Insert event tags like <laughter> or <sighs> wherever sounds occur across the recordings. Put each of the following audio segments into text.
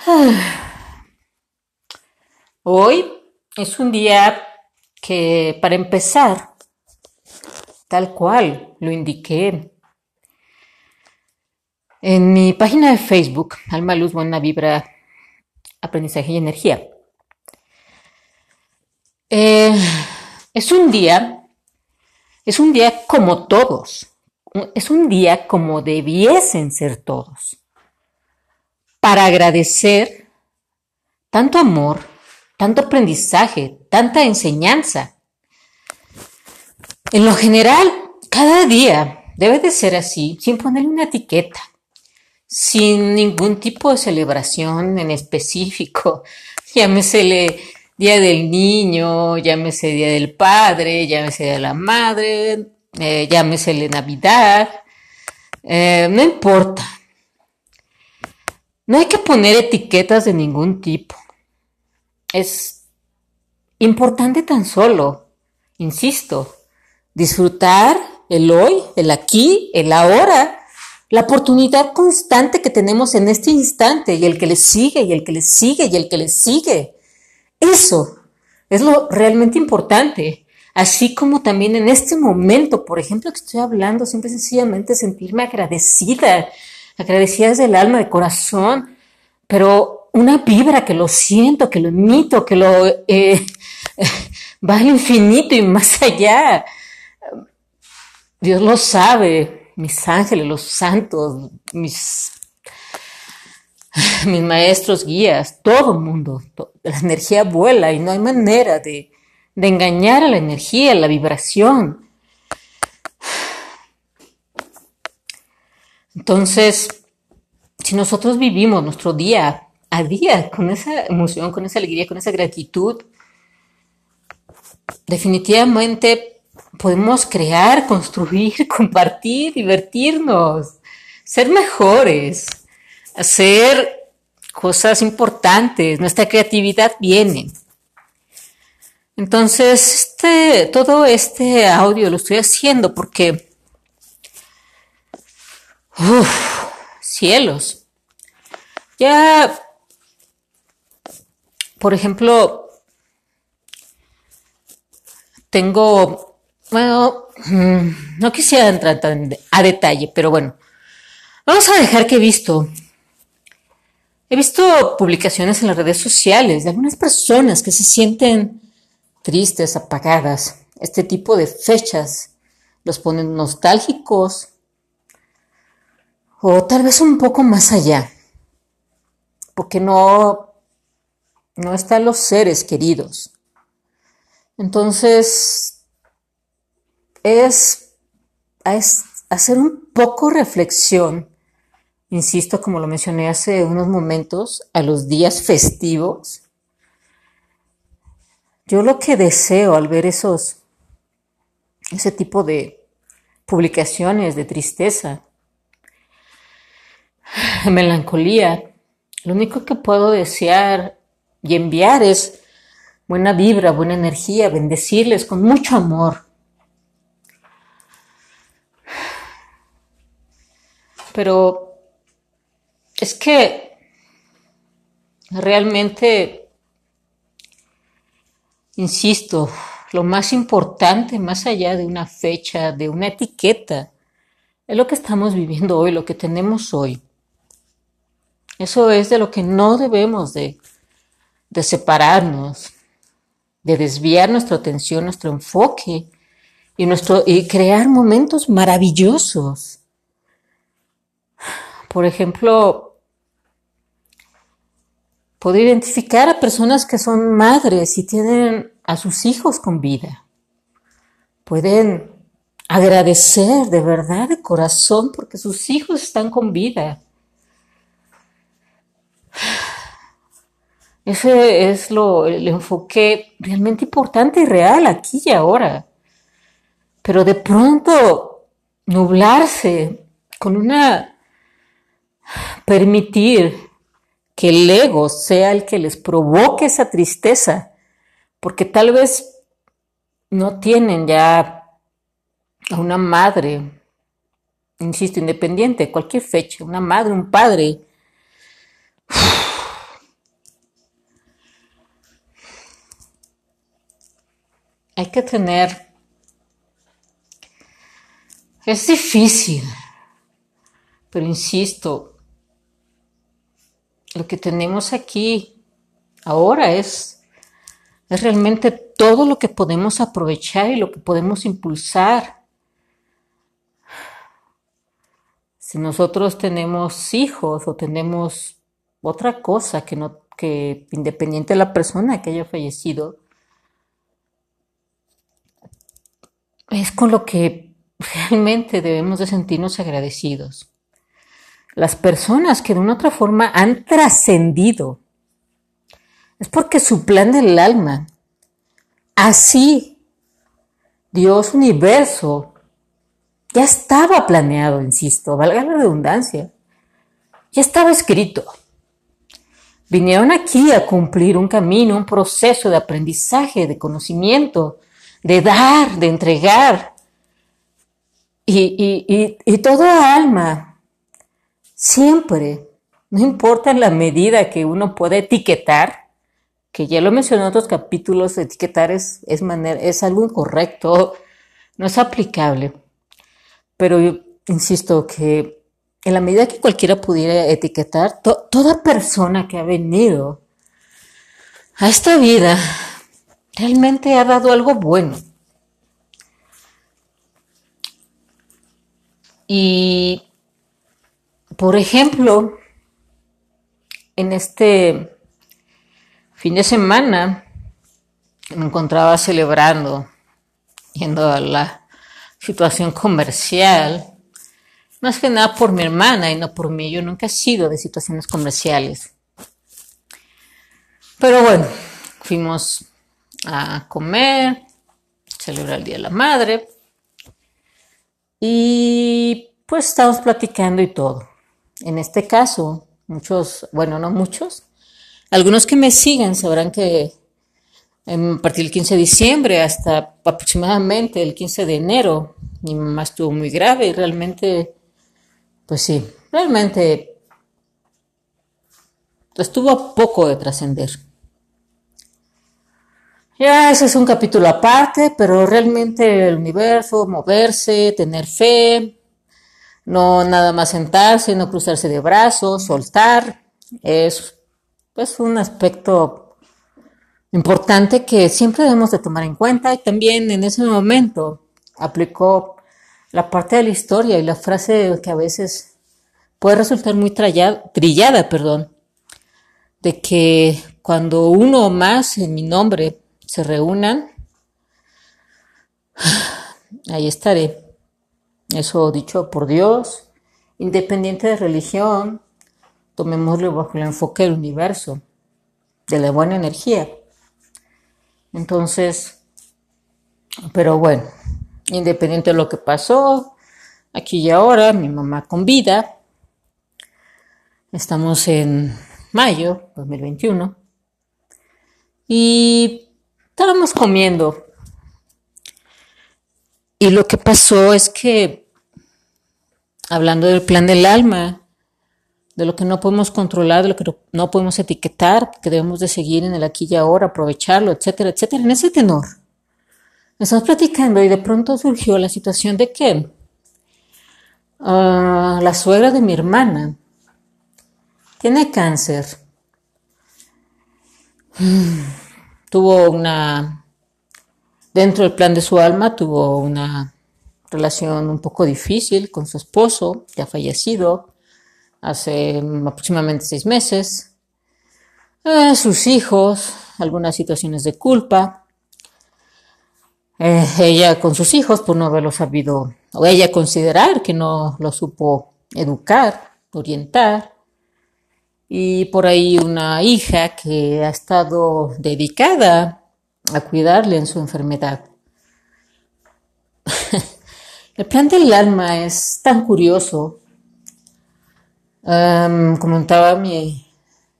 <sighs> Hoy es un día que, para empezar, tal cual lo indiqué en mi página de Facebook, Alma Luz, Buena Vibra, Aprendizaje y Energía. Eh, es un día, es un día como todos, es un día como debiesen ser todos para agradecer tanto amor, tanto aprendizaje, tanta enseñanza. En lo general, cada día debe de ser así, sin ponerle una etiqueta, sin ningún tipo de celebración en específico. <laughs> Llámesele Día del Niño, llámese Día del Padre, llámese Día de la Madre, eh, llámesele Navidad, eh, no importa. No hay que poner etiquetas de ningún tipo. Es importante tan solo, insisto, disfrutar el hoy, el aquí, el ahora, la oportunidad constante que tenemos en este instante y el que le sigue y el que le sigue y el que le sigue. Eso es lo realmente importante. Así como también en este momento, por ejemplo, que estoy hablando, siempre sencillamente sentirme agradecida agradecida desde el alma, de corazón, pero una vibra que lo siento, que lo emito, que lo eh, <laughs> va al infinito y más allá. Dios lo sabe, mis ángeles, los santos, mis, <sighs> mis maestros guías, todo el mundo. La energía vuela y no hay manera de, de engañar a la energía, a la vibración. Entonces, si nosotros vivimos nuestro día a día con esa emoción, con esa alegría, con esa gratitud, definitivamente podemos crear, construir, <laughs> compartir, divertirnos, ser mejores, hacer cosas importantes. Nuestra creatividad viene. Entonces, este, todo este audio lo estoy haciendo porque Uf, cielos. Ya, por ejemplo, tengo, bueno, mm, no quisiera entrar a detalle, pero bueno, vamos a dejar que he visto. He visto publicaciones en las redes sociales de algunas personas que se sienten tristes, apagadas. Este tipo de fechas los ponen nostálgicos, o tal vez un poco más allá, porque no, no están los seres queridos. Entonces, es, es hacer un poco reflexión, insisto, como lo mencioné hace unos momentos, a los días festivos. Yo lo que deseo al ver esos, ese tipo de publicaciones de tristeza, <laughs> melancolía, lo único que puedo desear y enviar es buena vibra, buena energía, bendecirles con mucho amor. Pero es que realmente, insisto, lo más importante, más allá de una fecha, de una etiqueta, es lo que estamos viviendo hoy, lo que tenemos hoy. Eso es de lo que no debemos de, separarnos, de desviar nuestra atención, nuestro enfoque y, nuestro, y crear momentos maravillosos. Por ejemplo, puedo identificar a personas que son madres y tienen a sus hijos con vida. Pueden agradecer de verdad, de corazón, porque sus hijos están con vida. Ese es lo, el enfoque realmente importante y real aquí y ahora. Pero de pronto nublarse con una permitir que el ego sea el que les provoque esa tristeza, porque tal vez no tienen ya a una madre, insisto, independiente, cualquier fecha, una madre, un padre. <sighs> Hay que tener... Es difícil, pero insisto, lo que tenemos aquí ahora es, es realmente todo lo que podemos aprovechar y lo que podemos impulsar. <sighs> Si nosotros tenemos hijos o tenemos otra cosa que no que independiente de la persona que haya fallecido, es con lo que realmente debemos de sentirnos agradecidos las personas que de una otra forma han trascendido, es porque su plan del alma, así Dios universo, ya estaba planeado, insisto, valga la redundancia, ya estaba escrito. Vinieron aquí a cumplir un camino, un proceso de aprendizaje, de conocimiento, de dar, de entregar. Y, y, y toda alma Siempre, no importa la medida que uno pueda etiquetar, que ya lo mencioné en otros capítulos, etiquetar es, es, manera, es algo incorrecto, no es aplicable. Pero yo insisto que en la medida que cualquiera pudiera etiquetar, toda persona que ha venido a esta vida realmente ha dado algo bueno. Y por ejemplo, en este fin de semana me encontraba celebrando, yendo a la situación comercial, más que nada por mi hermana y no por mí. Yo nunca he sido de situaciones comerciales. Pero bueno, fuimos a comer, celebrar el Día de la Madre y pues estábamos platicando y todo. En este caso, muchos, bueno, no muchos, algunos que me sigan sabrán que a partir del 15 de diciembre hasta aproximadamente el 15 de enero, mi mamá estuvo muy grave y realmente, pues sí, realmente estuvo poco de trascender. Ya ese es un capítulo aparte, pero realmente el universo, moverse, tener fe, no nada más sentarse, no cruzarse de brazos, soltar, es pues un aspecto importante que siempre debemos de tomar en cuenta y también en ese momento aplicó la parte de la historia y la frase que a veces puede resultar muy trillada, perdón, de que cuando uno o más en mi nombre se reúnan, <sighs> ahí estaré. Eso dicho por Dios, independiente de religión, tomémoslo bajo el enfoque del universo, de la buena energía. Entonces, pero bueno, independiente de lo que pasó, aquí y ahora, mi mamá con vida, estamos en mayo 2021 y estábamos comiendo. Y lo que pasó es que, hablando del plan del alma, de lo que no podemos controlar, de lo que no podemos etiquetar, que debemos de seguir en el aquí y ahora, aprovecharlo, etcétera, etcétera, en ese tenor. Estamos platicando y de pronto surgió la situación de que ah, la suegra de mi hermana tiene cáncer. <sighs> Tuvo una Dentro del plan de su alma tuvo una relación un poco difícil con su esposo, ha fallecido hace aproximadamente seis meses. Eh, sus hijos, algunas situaciones de culpa. Eh, ella con sus hijos por no haberlo sabido, o ella considerar que no lo supo educar, orientar. y por ahí una hija que ha estado dedicada a cuidarle en su enfermedad. <laughs> El plan del alma es tan curioso. comentaba mi,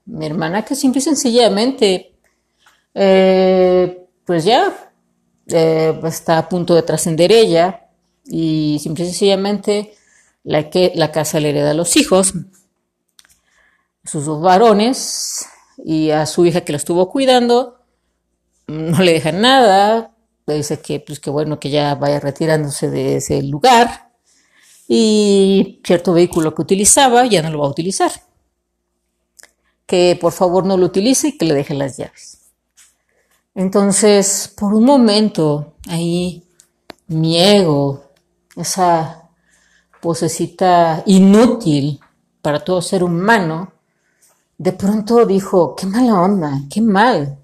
mi, hermana que simple y sencillamente, eh, pues ya eh, está a punto de trascender ella y simple y sencillamente la, que, la casa le hereda a los hijos, sus dos varones y a su hija que la estuvo cuidando, no le dejan nada, le dice que pues que bueno que ya vaya retirándose de ese lugar y cierto vehículo que utilizaba ya no lo va a utilizar. Que por favor no lo utilice y que le deje las llaves. Entonces, por un momento, ahí mi ego, esa posecita inútil para todo ser humano, de pronto dijo, qué mala onda, qué mal.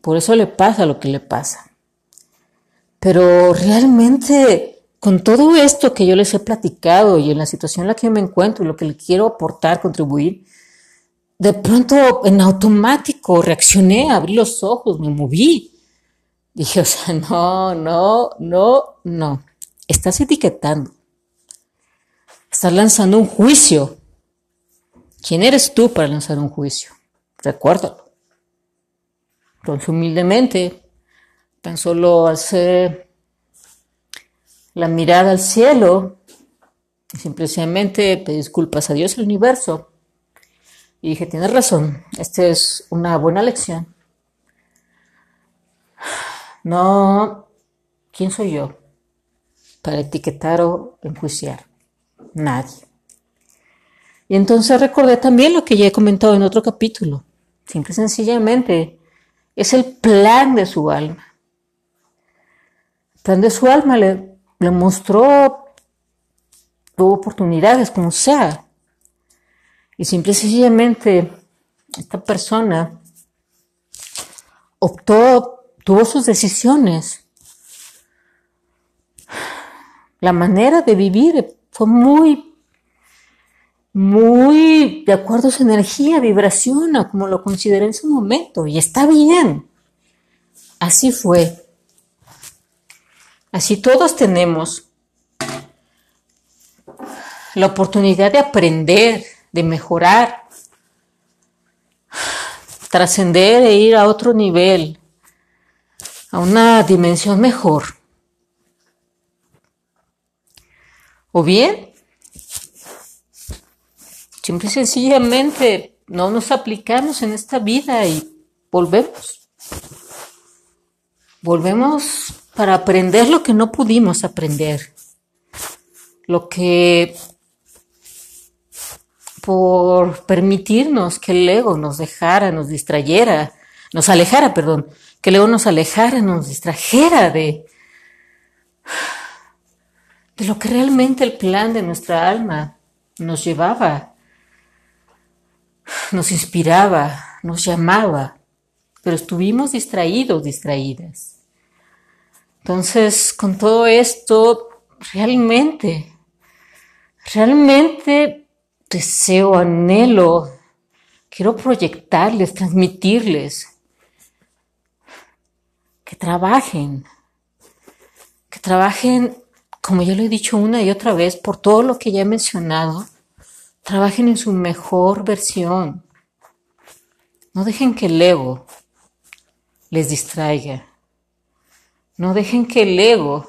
Por eso le pasa lo que le pasa. Pero realmente, con todo esto que yo les he platicado y en la situación en la que me encuentro y lo que le quiero aportar, contribuir, de pronto en automático reaccioné, abrí los ojos, me moví. Dije, o sea, <laughs> no, no, no, no. Estás etiquetando. Estás lanzando un juicio ¿Quién eres tú para lanzar un juicio? Recuérdalo. Entonces, humildemente, tan solo hacer la mirada al cielo y simplemente pedir disculpas a Dios y al universo. Y dije, tienes razón, esta es una buena lección. No, ¿quién soy yo para etiquetar o enjuiciar? Nadie. Y entonces recordé también lo que ya he comentado en otro capítulo. Simple y sencillamente es el plan de su alma. El plan de su alma le, le mostró, oportunidades, como sea. Y simple y sencillamente esta persona optó, tuvo sus decisiones. La manera de vivir fue muy muy de acuerdo a su energía, vibración, como lo consideré en su momento, y está bien. Así fue. Así todos tenemos la oportunidad de aprender, de mejorar, trascender e ir a otro nivel, a una dimensión mejor. O bien Simple y sencillamente no nos aplicamos en esta vida y volvemos. Volvemos para aprender lo que no pudimos aprender. Lo que por permitirnos que el ego nos dejara, nos distrayera, nos alejara, perdón, que el ego nos alejara, nos distrajera de, de lo que realmente el plan de nuestra alma nos llevaba nos inspiraba, nos llamaba, pero estuvimos distraídos, distraídas. Entonces, con todo esto, realmente, realmente deseo, anhelo, quiero proyectarles, transmitirles que trabajen, que trabajen, como ya lo he dicho una y otra vez, por todo lo que ya he mencionado, Trabajen en su mejor versión. No dejen que el ego les distraiga. No dejen que el ego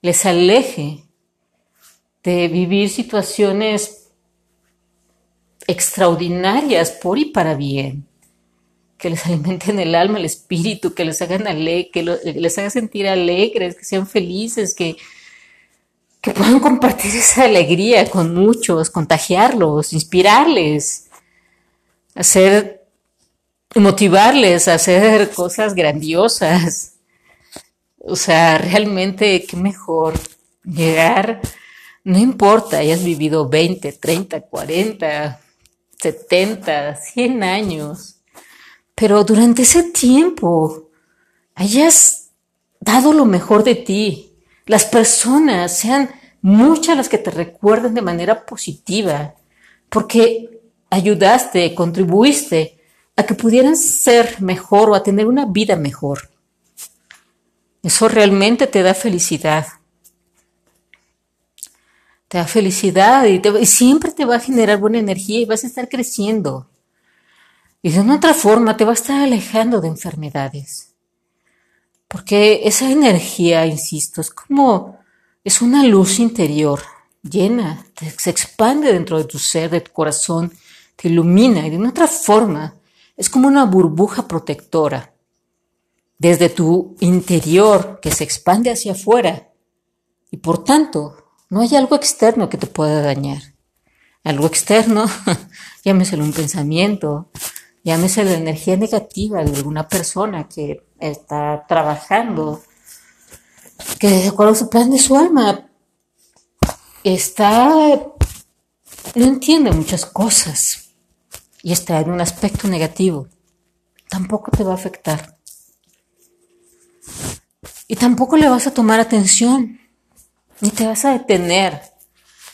les aleje de vivir situaciones extraordinarias por y para bien, que les alimenten el alma, el espíritu, que les hagan que les hagan sentir alegres, que sean felices, que, que puedan <laughs> compartir esa alegría con muchos, contagiarlos, inspirarles, hacer, motivarles a hacer cosas grandiosas. O sea, realmente, qué mejor llegar, no importa, hayas vivido 20, 30, 40, 70, 100 años, pero durante ese tiempo hayas dado lo mejor de ti, las personas sean muchas las que te recuerden de manera positiva, porque ayudaste, contribuiste a que pudieran ser mejor o a tener una vida mejor. Eso realmente te da felicidad. Te da felicidad y, siempre te va a generar buena energía y vas a estar creciendo. Y de una otra forma te va a estar alejando de enfermedades. Porque esa energía, insisto, es como, es una luz interior llena, se expande dentro de tu ser, de tu corazón, te ilumina y de una otra forma es como una burbuja protectora desde tu interior que se expande hacia afuera y por tanto no hay algo externo que te pueda dañar. Algo externo, <laughs> llámeselo un pensamiento, llámese la energía negativa de alguna persona que está trabajando, que de acuerdo a su plan de su alma está, no entiende muchas cosas y está en un aspecto negativo, tampoco te va a afectar. Y tampoco le vas a tomar atención, ni te vas a detener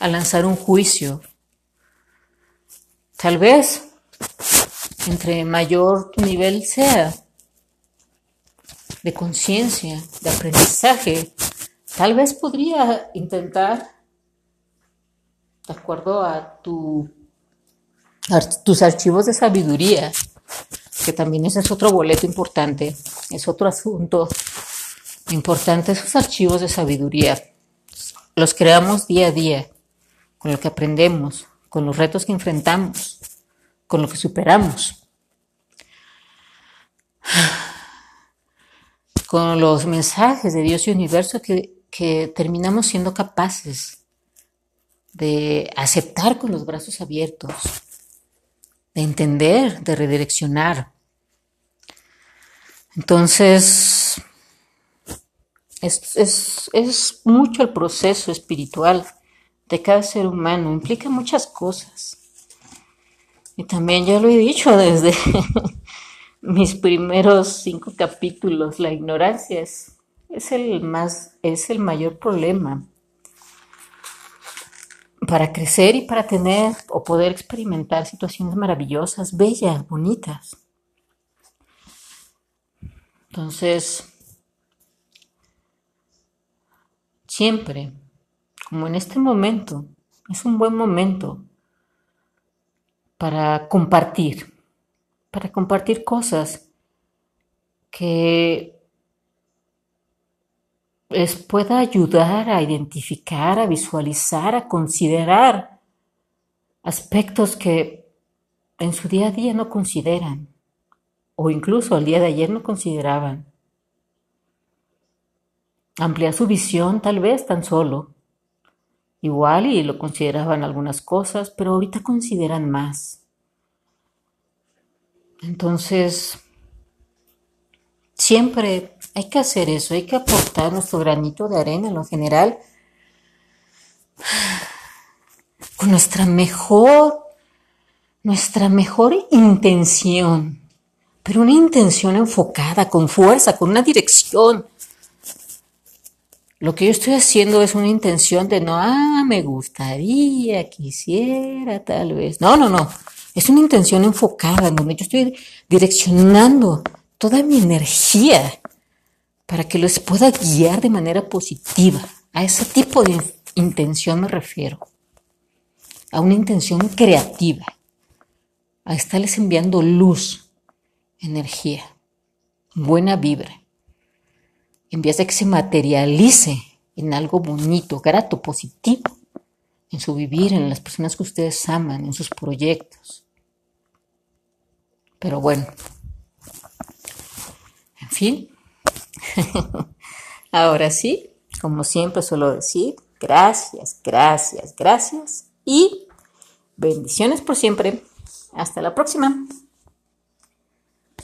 a lanzar un juicio. Tal vez, entre mayor tu nivel sea de conciencia, de aprendizaje, tal vez podría intentar, de acuerdo a tu tus archivos de sabiduría, que también ese es otro boleto importante, es otro asunto importante, esos archivos de sabiduría. Los creamos día a día, con lo que aprendemos, con los retos que enfrentamos, con lo que superamos, <sighs> con los mensajes de Dios y universo que, que terminamos siendo capaces de aceptar con los brazos abiertos de entender, de redireccionar. Entonces, es, mucho el proceso espiritual de cada ser humano, implica muchas cosas. Y también ya lo he dicho desde <laughs> mis primeros cinco capítulos, la ignorancia es, es, el más, es el mayor problema para crecer y para tener o poder experimentar situaciones maravillosas, bellas, bonitas. Entonces, siempre, como en este momento, es un buen momento para compartir, para compartir cosas que les pueda ayudar a identificar, a visualizar, a considerar aspectos que en su día a día no consideran o incluso al día de ayer no consideraban. Ampliar su visión tal vez tan solo. Igual y lo consideraban algunas cosas, pero ahorita consideran más. Entonces, siempre hay que hacer eso, hay que aportar nuestro granito de arena en lo general <sighs> con nuestra mejor, nuestra mejor intención, pero una intención enfocada, con fuerza, con una dirección. Lo que yo estoy haciendo es una intención de no, ah, me gustaría, quisiera, tal vez. No, no, no. Es una intención enfocada, en donde yo estoy direccionando toda mi energía para que los pueda guiar de manera positiva. A ese tipo de intención me refiero. A una intención creativa. A estarles enviando luz, energía, buena vibra. Vez de que se materialice en algo bonito, grato, positivo, en su vivir, en las personas que ustedes aman, en sus proyectos. Pero bueno, en fin, <laughs> Ahora sí, como siempre suelo decir, gracias, gracias, gracias y bendiciones por siempre. Hasta la próxima.